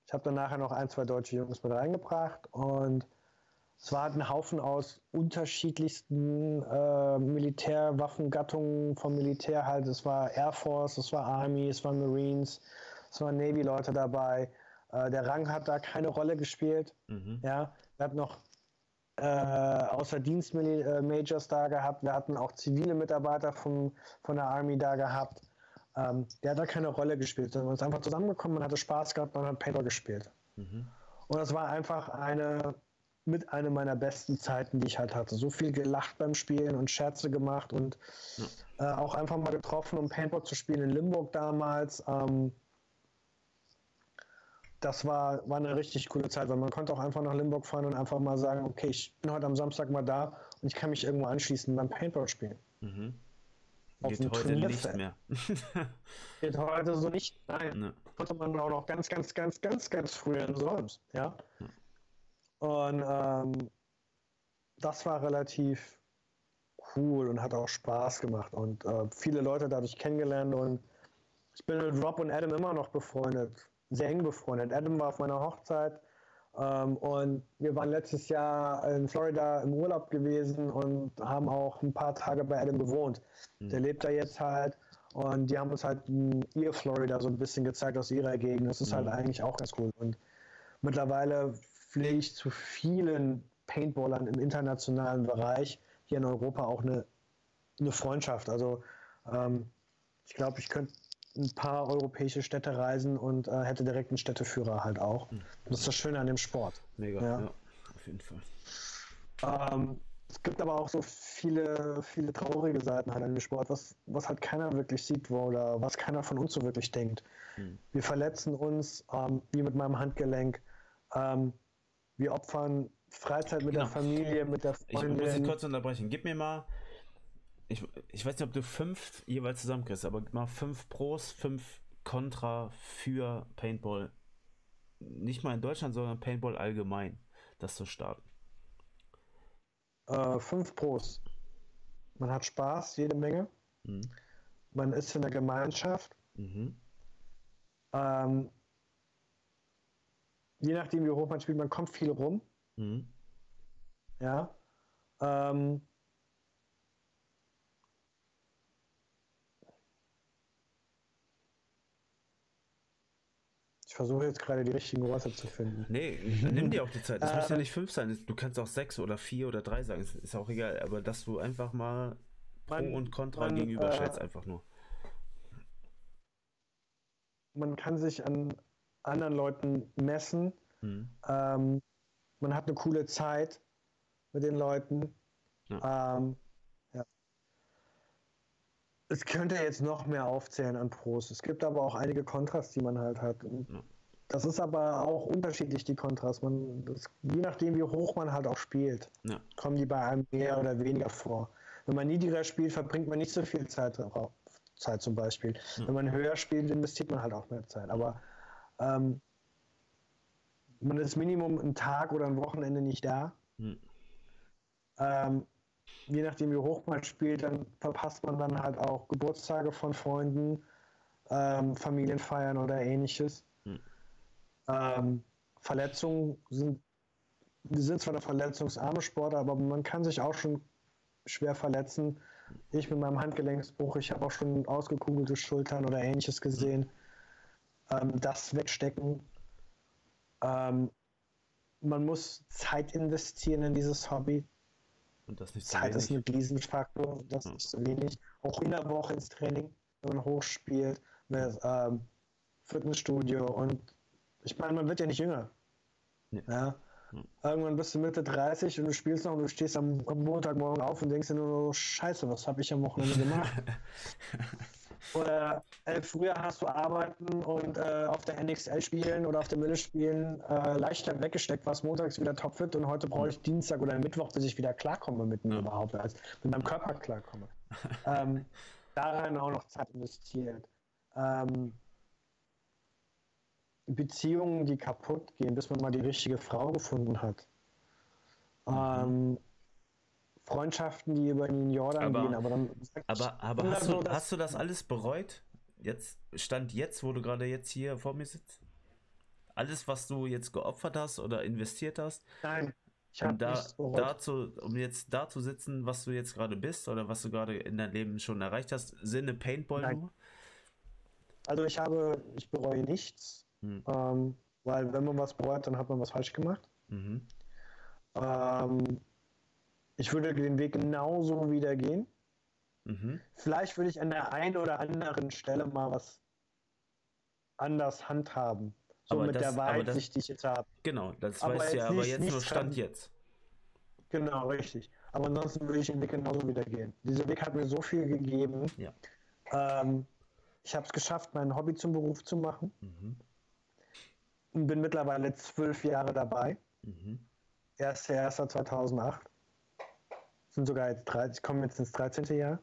ich habe dann nachher noch ein, zwei deutsche Jungs mit reingebracht und es war halt ein Haufen aus unterschiedlichsten äh, Militärwaffengattungen vom Militär halt. Es war Air Force, es war Army, es waren Marines, es waren Navy-Leute dabei. Äh, der Rang hat da keine Rolle gespielt. Mhm. Ja, wir hatten noch äh, außer Dienstmajors äh, da gehabt. Wir hatten auch zivile Mitarbeiter vom, von der Army da gehabt. Ähm, der hat da keine Rolle gespielt. Man ist einfach zusammengekommen, man hatte Spaß gehabt, man hat Paper gespielt. Mhm. Und das war einfach eine mit einer meiner besten Zeiten, die ich halt hatte. So viel gelacht beim Spielen und Scherze gemacht und ja. äh, auch einfach mal getroffen, um Paintball zu spielen in Limburg damals. Ähm, das war, war eine richtig coole Zeit, weil man konnte auch einfach nach Limburg fahren und einfach mal sagen, okay, ich bin heute am Samstag mal da und ich kann mich irgendwo anschließen beim Paintball spielen. Mhm. Geht heute nicht mehr. Geht heute so nicht. Nein. Ne. Konnte man auch noch ganz, ganz, ganz, ganz, ganz früh in Solms. Ja. ja. Und ähm, das war relativ cool und hat auch Spaß gemacht und äh, viele Leute dadurch kennengelernt und ich bin mit Rob und Adam immer noch befreundet sehr eng befreundet. Adam war auf meiner Hochzeit ähm, und wir waren letztes Jahr in Florida im Urlaub gewesen und haben auch ein paar Tage bei Adam gewohnt. Mhm. Der lebt da jetzt halt und die haben uns halt ihr Florida so ein bisschen gezeigt aus ihrer Gegend. Das ist halt mhm. halt eigentlich auch ganz cool. Und mittlerweile pflege ich zu vielen Paintballern im internationalen Bereich hier in Europa auch eine, eine Freundschaft. Also ähm, ich glaube, ich könnte ein paar europäische Städte reisen und äh, hätte direkt einen Städteführer halt auch. Mhm. Das ist das Schöne an dem Sport. Mega, ja, ja auf jeden Fall. Ähm, es gibt aber auch so viele, viele traurige Seiten halt an dem Sport, was, was halt keiner wirklich sieht wo, oder was keiner von uns so wirklich denkt. Mhm. Wir verletzen uns, ähm, wie mit meinem Handgelenk. Ähm, wir opfern Freizeit mit genau. der Familie, mit der Freundin. Ich muss dich kurz unterbrechen. Gib mir mal ich, ich weiß nicht, ob du fünf jeweils zusammenkriegst, aber mal fünf Pros, fünf Contra für Paintball. Nicht mal in Deutschland, sondern Paintball allgemein, das zu starten. Äh, fünf Pros. Man hat Spaß, jede Menge. Mhm. Man ist in der Gemeinschaft. Mhm. Ähm, je nachdem, wie hoch man spielt, man kommt viel rum. Mhm. Ja. Ähm, versuche jetzt gerade die richtigen Worte zu finden. Nee, nimm dir auch die Zeit. Es muss ja nicht fünf sein. Du kannst auch sechs oder vier oder drei sagen. Ist auch egal. Aber dass du einfach mal Pro und Contra man, gegenüberstellst, äh, einfach nur. Man kann sich an anderen Leuten messen. Hm. Ähm, man hat eine coole Zeit mit den Leuten. Ja. Ähm. Es könnte jetzt noch mehr aufzählen an Pros. Es gibt aber auch einige Kontras, die man halt hat. Ja. Das ist aber auch unterschiedlich, die Kontras. Man, das, je nachdem, wie hoch man halt auch spielt, ja. kommen die bei einem mehr oder weniger vor. Wenn man niedriger spielt, verbringt man nicht so viel Zeit darauf. Zeit zum Beispiel. Wenn man höher spielt, investiert man halt auch mehr Zeit. Aber ähm, man ist Minimum einen Tag oder ein Wochenende nicht da. Hm. Ähm, je nachdem, wie hoch man spielt, dann verpasst man dann halt auch Geburtstage von Freunden, ähm, Familienfeiern oder ähnliches. Hm. Ähm, Verletzungen sind, wir sind zwar eine verletzungsarme Sportler, aber man kann sich auch schon schwer verletzen. Ich mit meinem Handgelenksbruch, ich habe auch schon ausgekugelte Schultern oder ähnliches gesehen. Ähm, das wegstecken. Ähm, man muss Zeit investieren in dieses Hobby. Und das nicht so Zeit ist ein Riesenfaktor, das ja. ist wenig. Auch in der Woche ins Training, wenn man hochspielt, mit ähm, Fitnessstudio und ich meine, man wird ja nicht jünger. Nee. Ja. Hm. Irgendwann bist du Mitte 30 und du spielst noch und du stehst am, am Montagmorgen auf und denkst dir nur, Scheiße, was habe ich am Wochenende gemacht? oder äh, früher hast du arbeiten und äh, auf der NXL spielen oder auf der Mille spielen äh, leichter weggesteckt, was montags wieder topfit und heute brauche ich. Dienstag oder Mittwoch, bis ich wieder klarkomme mit mir ja. überhaupt, als mit meinem Körper klarkomme. ähm, daran auch noch Zeit investiert. Ähm, Beziehungen, die kaputt gehen, bis man mal die richtige Frau gefunden hat. Mhm. Ähm, Freundschaften, die über den Jordan aber, gehen, aber dann. Aber, aber hast, du, hast du das alles bereut? Jetzt, Stand jetzt, wo du gerade jetzt hier vor mir sitzt? Alles, was du jetzt geopfert hast oder investiert hast? Nein. Ich um, da, dazu, um jetzt da zu sitzen, was du jetzt gerade bist oder was du gerade in deinem Leben schon erreicht hast, Sinne Paintball Nein. nur? Also ich habe, ich bereue nichts. Mhm. Ähm, weil wenn man was bereut, dann hat man was falsch gemacht. Mhm. Ähm, ich würde den Weg genauso wieder gehen. Mhm. Vielleicht würde ich an der einen oder anderen Stelle mal was anders handhaben. So aber mit das, der Weitsicht, die ich jetzt habe. Genau, das aber weiß ja, aber jetzt nur Stand jetzt. Genau, richtig. Aber ansonsten würde ich den Weg genauso wieder gehen. Dieser Weg hat mir so viel gegeben. Ja. Ähm, ich habe es geschafft, mein Hobby zum Beruf zu machen. Mhm und bin mittlerweile zwölf Jahre dabei. Mhm. 1.1.2008. Sind sogar jetzt 13, ich komme jetzt ins 13. Jahr.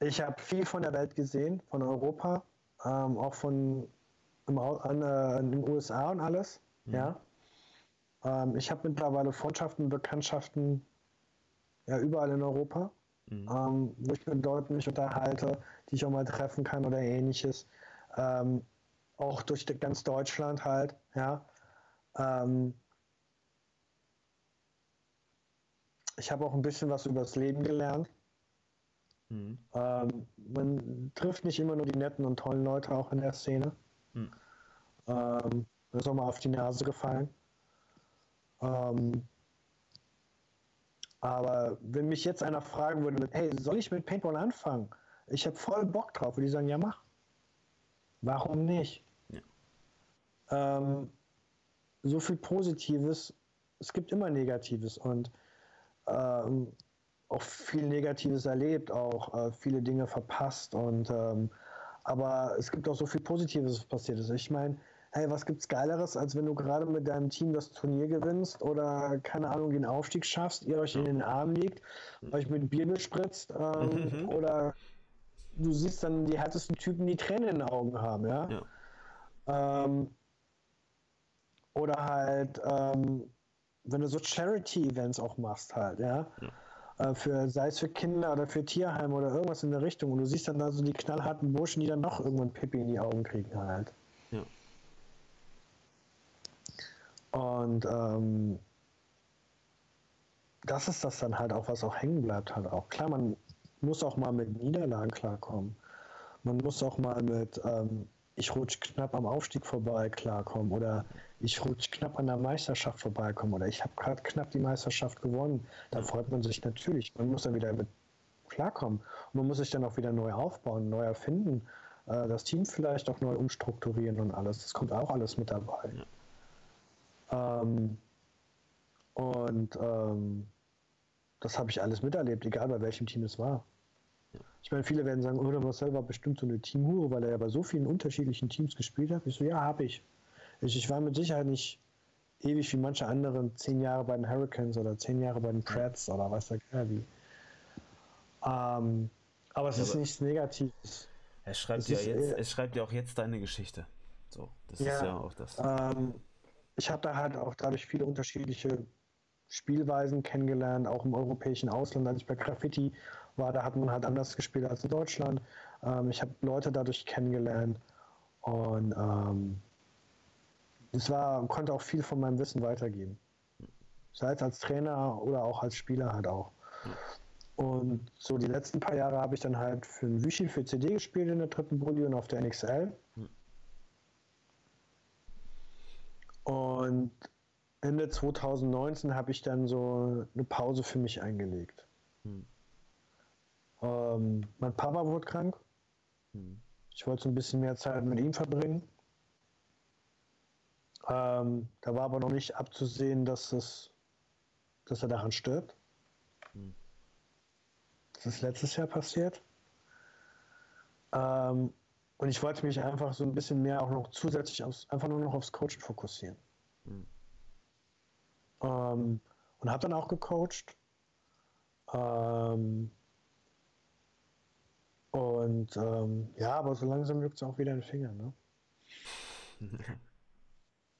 Ich habe viel von der Welt gesehen, von Europa, ähm, auch von im, an, äh, in den USA und alles. Mhm. Ja. Ähm, ich habe mittlerweile Freundschaften, Bekanntschaften ja, überall in Europa, mhm. ähm, wo ich mit Leuten mich unterhalte, die ich auch mal treffen kann oder ähnliches. Ähm, auch durch ganz Deutschland halt, ja. Ähm, ich habe auch ein bisschen was über das Leben gelernt. Mhm. Ähm, man trifft nicht immer nur die netten und tollen Leute auch in der Szene. Mhm. Ähm, ist auch mal auf die Nase gefallen. Ähm, aber wenn mich jetzt einer fragen würde, hey, soll ich mit Paintball anfangen? Ich habe voll Bock drauf. Würde ich sagen, ja, mach. Warum nicht? ähm, so viel Positives, es gibt immer Negatives und ähm, auch viel Negatives erlebt, auch äh, viele Dinge verpasst und ähm, aber es gibt auch so viel Positives, was passiert ist. Ich meine, hey, was gibt's Geileres, als wenn du gerade mit deinem Team das Turnier gewinnst oder keine Ahnung den Aufstieg schaffst, ihr euch in den Arm liegt, euch mit Bier bespritzt ähm, mhm. oder du siehst dann die härtesten Typen, die Tränen in den Augen haben, ja. ja. Ähm, oder halt, ähm, wenn du so Charity-Events auch machst, halt, ja. ja. Äh, für, sei es für Kinder oder für Tierheime oder irgendwas in der Richtung. Und du siehst dann da so die knallharten Burschen, die dann noch irgendwann Pippi in die Augen kriegen, halt. Ja. Und ähm, das ist das dann halt auch, was auch hängen bleibt, halt auch. Klar, man muss auch mal mit Niederlagen klarkommen. Man muss auch mal mit, ähm, ich rutsch knapp am Aufstieg vorbei klarkommen oder ich rutsch knapp an der Meisterschaft vorbeikommen oder ich habe gerade knapp die Meisterschaft gewonnen. Da freut man sich natürlich. Man muss dann wieder mit klarkommen. Und man muss sich dann auch wieder neu aufbauen, neu erfinden, äh, das Team vielleicht auch neu umstrukturieren und alles. Das kommt auch alles mit dabei. Ja. Ähm, und ähm, das habe ich alles miterlebt, egal bei welchem Team es war. Ich meine, viele werden sagen, oh, der Marcel war bestimmt so eine Teamhure, weil er ja bei so vielen unterschiedlichen Teams gespielt hat. Ich so, ja, habe ich. ich. Ich war mit Sicherheit nicht ewig wie manche anderen, zehn Jahre bei den Hurricanes oder zehn Jahre bei den Preds oder was da wie. Ähm, aber es ja, ist nichts Negatives. Er schreibt, ja jetzt, er schreibt ja auch jetzt deine Geschichte. So, das ja, ist ja auch das. Ähm, ich habe da halt auch dadurch viele unterschiedliche Spielweisen kennengelernt, auch im europäischen Ausland. Als ich bei Graffiti war, da hat man halt anders gespielt als in Deutschland. Ähm, ich habe Leute dadurch kennengelernt und ähm, es war, konnte auch viel von meinem Wissen weitergeben. Sei es als Trainer oder auch als Spieler halt auch. Und so die letzten paar Jahre habe ich dann halt für ein Vichy für CD gespielt in der dritten Bulli und auf der NXL. Und Ende 2019 habe ich dann so eine Pause für mich eingelegt. Hm. Ähm, mein Papa wurde krank. Hm. Ich wollte so ein bisschen mehr Zeit mit ihm verbringen. Ähm, da war aber noch nicht abzusehen, dass, es, dass er daran stirbt. Hm. Das ist letztes Jahr passiert. Ähm, und ich wollte mich einfach so ein bisschen mehr auch noch zusätzlich aufs, einfach nur noch aufs Coachen fokussieren. Hm. Ähm, und habe dann auch gecoacht. Ähm, und ähm, ja, aber so langsam juckt es auch wieder in den Finger. Ne?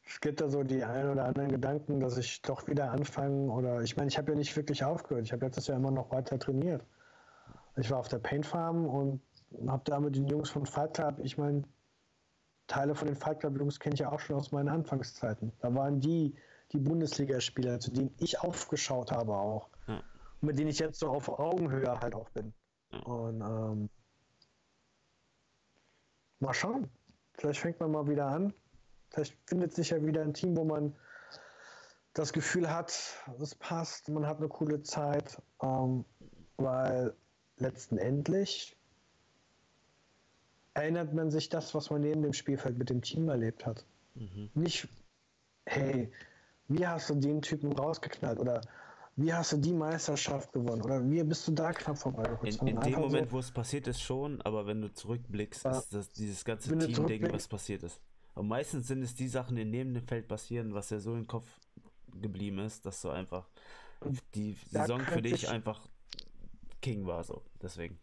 es gibt da so die ein oder anderen Gedanken, dass ich doch wieder anfange oder ich meine, ich habe ja nicht wirklich aufgehört. Ich habe letztes Jahr immer noch weiter trainiert. Ich war auf der Paint Farm und habe da mit den Jungs von Fight Club, ich meine, Teile von den Fight Club Jungs kenne ich ja auch schon aus meinen Anfangszeiten. Da waren die die Bundesligaspieler, zu denen ich aufgeschaut habe auch. Ja. Mit denen ich jetzt so auf Augenhöhe halt auch bin. Ja. Und ähm, mal schauen. Vielleicht fängt man mal wieder an. Vielleicht findet sich ja wieder ein Team, wo man das Gefühl hat, es passt, man hat eine coole Zeit, ähm, weil letzten Endlich erinnert man sich das, was man neben dem Spielfeld mit dem Team erlebt hat. Mhm. Nicht, hey, wie hast du den Typen rausgeknallt oder wie hast du die Meisterschaft gewonnen oder wie bist du da knapp vorbeigekommen? In, in dem Moment, so, wo es passiert ist, schon, aber wenn du zurückblickst, ja, ist das dieses ganze Team-Ding, was passiert ist. Aber meistens sind es die Sachen, die neben dem Feld passieren, was ja so im Kopf geblieben ist, dass du einfach die Saison für dich einfach King war, so. Deswegen.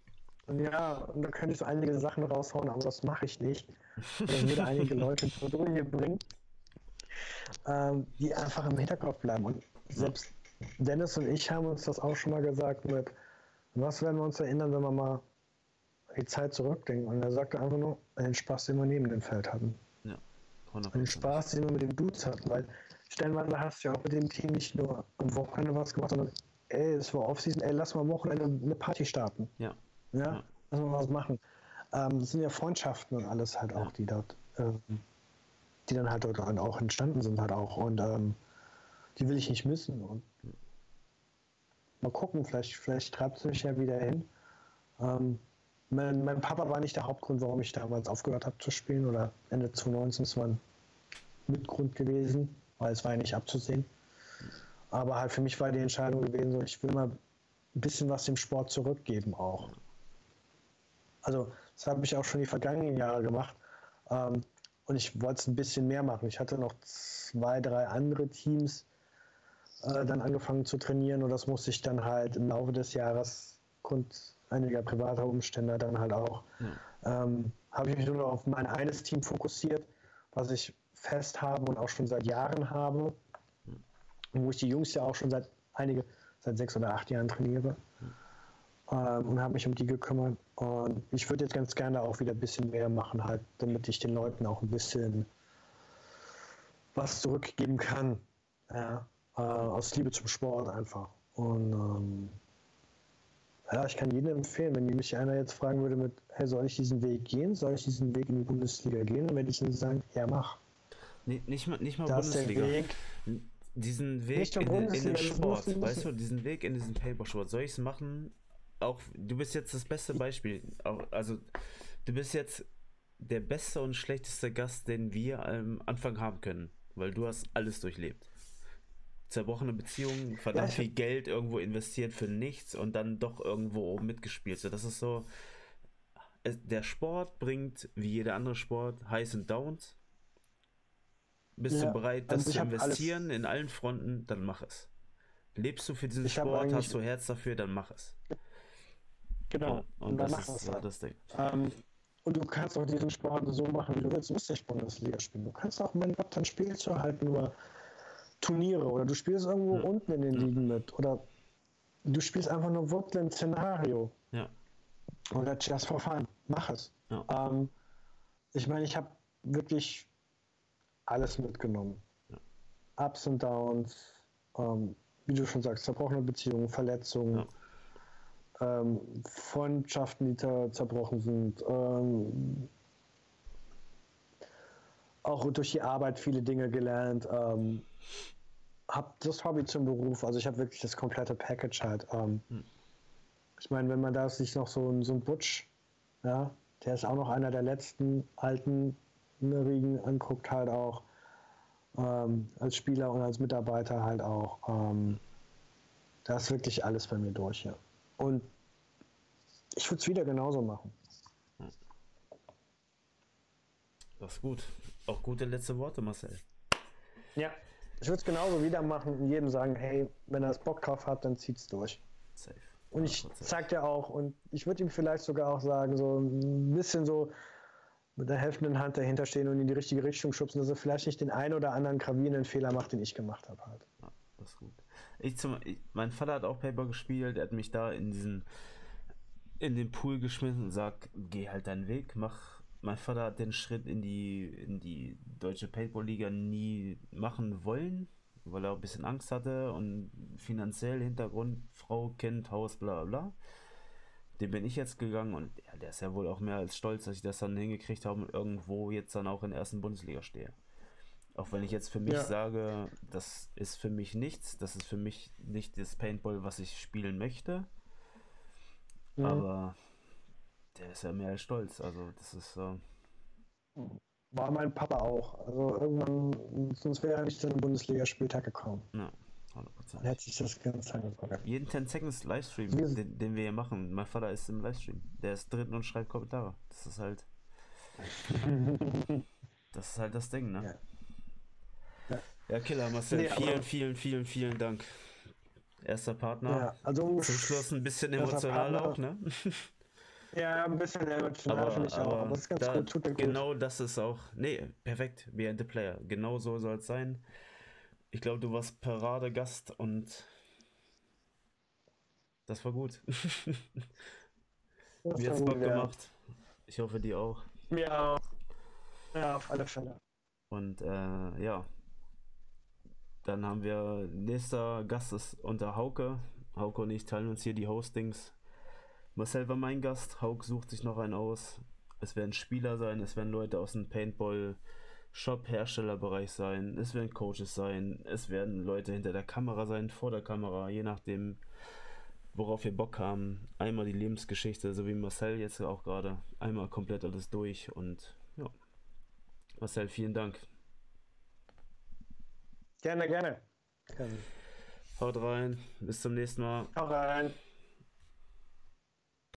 Ja, und da könnte ich so einige Sachen raushauen, aber das mache ich nicht. Dann würde einige Leute zur Ruhe bringen ähm, die einfach im Hinterkopf bleiben. Und selbst Dennis und ich haben uns das auch schon mal gesagt mit, was werden wir uns erinnern, wenn wir mal die Zeit zurückdenken. Und er sagte einfach nur, den Spaß, den wir neben dem Feld hatten. Ja, 100%. Den Spaß, den wir mit den Dudes hatten. Weil stellenweise hast du ja auch mit dem Team nicht nur am Wochenende was gemacht, sondern ey, es war Offseason, ey, lass mal am Wochenende eine Party starten. Ja. Ja, ja. lass mal was machen. Ähm, das sind ja Freundschaften und alles halt auch, ja. die dort ähm, die dann halt dort auch entstanden sind halt auch. Und ähm, die will ich nicht missen. Und mal gucken, vielleicht, vielleicht treibt es mich ja wieder hin. Ähm, mein, mein, Papa war nicht der Hauptgrund, warum ich damals aufgehört habe zu spielen oder Ende 2019 ist ein Mitgrund gewesen, weil es war ja nicht abzusehen. Aber halt für mich war die Entscheidung gewesen, so ich will mal ein bisschen was dem Sport zurückgeben auch. Also das habe ich auch schon die vergangenen Jahre gemacht. Ähm, und ich wollte es ein bisschen mehr machen. Ich hatte noch zwei, drei andere Teams äh, dann angefangen zu trainieren und das musste ich dann halt im Laufe des Jahres aufgrund einiger privater Umstände dann halt auch. Hm. Ähm, habe ich mich nur noch auf mein eines Team fokussiert, was ich fest habe und auch schon seit Jahren habe. Wo ich die Jungs ja auch schon seit einige, seit sechs oder acht Jahren trainiere. Hm ähm, und habe mich um die gekümmert. Und ich würde jetzt ganz gerne auch wieder ein bisschen mehr machen, halt, damit ich den Leuten auch ein bisschen was zurückgeben kann. Ja, äh, aus Liebe zum Sport einfach. Und ähm, Ja, ich kann jedem empfehlen, wenn mich einer jetzt fragen würde mit, hey, soll ich diesen Weg gehen? Soll ich diesen Weg in die Bundesliga gehen? Dann werde ich ihnen sagen, ja, mach. Nee, nicht mal, nicht mal Das Bundesliga. Weg. Diesen Weg in, den- in den Sport, weißt du, diesen Weg in diesen Papersport. Soll ich es machen? Auch du bist jetzt das beste Beispiel. Auch, also du bist jetzt der beste und schlechteste Gast, den wir am Anfang haben können, weil du hast alles durchlebt. Zerbrochene Beziehungen, verdammt Ja, viel Geld irgendwo investiert für nichts und dann doch irgendwo oben mitgespielt. So, das ist so. es- Der Sport bringt, wie jeder andere Sport, Highs und Downs. Bist Ja, du bereit, das zu hab alles- investieren in allen Fronten, dann mach es. Lebst du für diesen Ich Sport, hast du Herz dafür, dann mach es. Genau. Und, dann das ist halt. das Ding. Ähm, und du kannst auch diesen Sport so machen, wie du willst. Du musst nicht Bundesliga spielen. Du kannst auch, mein Gott, dann spielst du halt nur Turniere oder du spielst irgendwo Ja. unten in den Ligen mit oder du spielst einfach nur Woodland Szenario Ja. oder Just for Fun. Mach es. Ja. Ähm, ich meine, ich habe wirklich alles mitgenommen. Ups und Downs, ähm, wie du schon sagst, zerbrochene Beziehungen, Verletzungen, ähm, Freundschaften, die zer zerbrochen sind, ähm, auch durch die Arbeit viele Dinge gelernt, ähm, habe das Hobby zum Beruf, also ich habe wirklich das komplette Package halt. Ähm, Ich meine, wenn man da sich noch so, ein- so ein Butch, ja, der ist auch noch einer der letzten alten Riegen anguckt, halt auch ähm, als Spieler und als Mitarbeiter halt auch. Ähm, da ist wirklich alles bei mir durch, ja. Und ich würde es wieder genauso machen. Das ist gut. Auch gute letzte Worte, Marcel. Ja. Ich würde es genauso wieder machen und jedem sagen, hey, wenn er es Bock drauf hat, dann zieht's durch. Safe. Und ich 100%. sag dir auch, und ich würde ihm vielleicht sogar auch sagen, so ein bisschen so mit der helfenden Hand dahinter stehen und in die richtige Richtung schubsen, dass er vielleicht nicht den einen oder anderen gravierenden Fehler macht, den ich gemacht habe halt. Ja, das ist gut. Ich zum, ich, mein Vater hat auch Paper gespielt, er hat mich da in diesen in den Pool geschmissen und sagt, geh halt deinen Weg, mach. Mein Vater hat den Schritt in die in die deutsche Paintball-Liga nie machen wollen, weil er auch ein bisschen Angst hatte und finanziell Hintergrund, Frau, Kind, Haus, bla bla. Den bin ich jetzt gegangen und ja, der ist ja wohl auch mehr als stolz, dass ich das dann hingekriegt habe und irgendwo jetzt dann auch in der ersten Bundesliga stehe. Auch wenn ich jetzt für mich Ja. sage, das ist für mich nichts, das ist für mich nicht das Paintball, was ich spielen möchte. Mhm. Aber der ist ja mehr als stolz. Also das ist so. War mein Papa auch. Also irgendwann, sonst wäre er nicht zu einem Bundesligaspieltag gekommen. Ja, Dann 100%. hätte sich das ganz lange vergangen. Jeden 10 Seconds Livestream, den, den wir hier machen. Mein Vater ist im Livestream. Der ist drin und schreibt Kommentare. Das ist halt. das ist halt das Ding, ne? Ja. Ja, Killer, Marcel, Nee, vielen, vielen, vielen, vielen Dank. Erster Partner. Ja, also Zum Schluss ein bisschen emotional Partner. auch, ne? Ja, ein bisschen emotional finde Aber, ich auch. aber Aber das ist ganz da, gut, tut mir gut. genau das ist auch. Nee, perfekt. Behind the Player. Genau so soll es sein. Ich glaube, du warst Paradegast und das war gut. Das Mir hat's Bock ja. gemacht. Ich hoffe, dir auch. Ja, ja, auf alle Fälle. Und äh, ja. Dann haben wir, nächster Gast ist unter Hauke. Hauke und ich teilen uns hier die Hostings. Marcel war mein Gast, Hauke sucht sich noch einen aus. Es werden Spieler sein, es werden Leute aus dem Paintball Shop Herstellerbereich sein, es werden Coaches sein, es werden Leute hinter der Kamera sein, vor der Kamera, je nachdem, worauf wir Bock haben. Einmal die Lebensgeschichte, so wie Marcel jetzt auch gerade, einmal komplett alles durch und ja. Marcel, vielen Dank. Gerne, gerne. gerne. Haut rein, bis zum nächsten Mal. Hau rein.